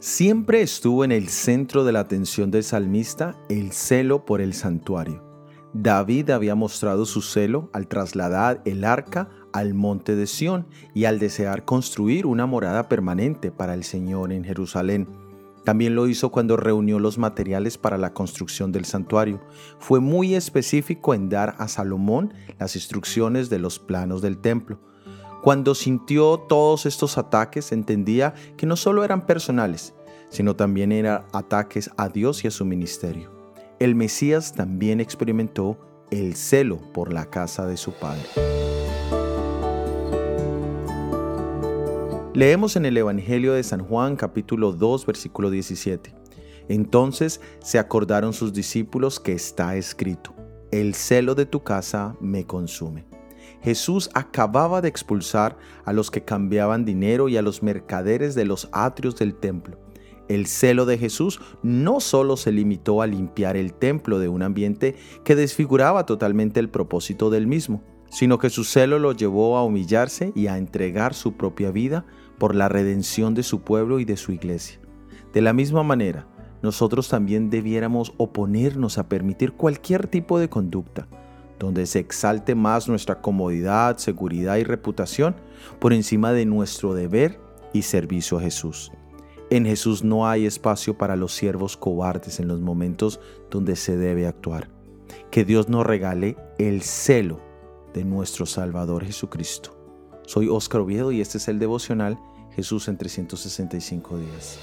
Siempre estuvo en el centro de la atención del salmista el celo por el santuario. David había mostrado su celo al trasladar el arca al monte de Sión y al desear construir una morada permanente para el Señor en Jerusalén. También lo hizo cuando reunió los materiales para la construcción del santuario. Fue muy específico en dar a Salomón las instrucciones de los planos del templo. Cuando sintió todos estos ataques, entendía que no solo eran personales, sino también eran ataques a Dios y a su ministerio. El Mesías también experimentó el celo por la casa de su padre. Leemos en el Evangelio de San Juan capítulo 2 versículo 17. Entonces se acordaron sus discípulos que está escrito, el celo de tu casa me consume. Jesús acababa de expulsar a los que cambiaban dinero y a los mercaderes de los atrios del templo. El celo de Jesús no solo se limitó a limpiar el templo de un ambiente que desfiguraba totalmente el propósito del mismo, sino que su celo lo llevó a humillarse y a entregar su propia vida por la redención de su pueblo y de su iglesia. De la misma manera, nosotros también debiéramos oponernos a permitir cualquier tipo de conducta donde se exalte más nuestra comodidad, seguridad y reputación por encima de nuestro deber y servicio a Jesús. En Jesús no hay espacio para los siervos cobardes en los momentos donde se debe actuar. Que Dios nos regale el celo de nuestro Salvador Jesucristo. Soy Óscar Oviedo y este es el devocional Jesús en 365 días.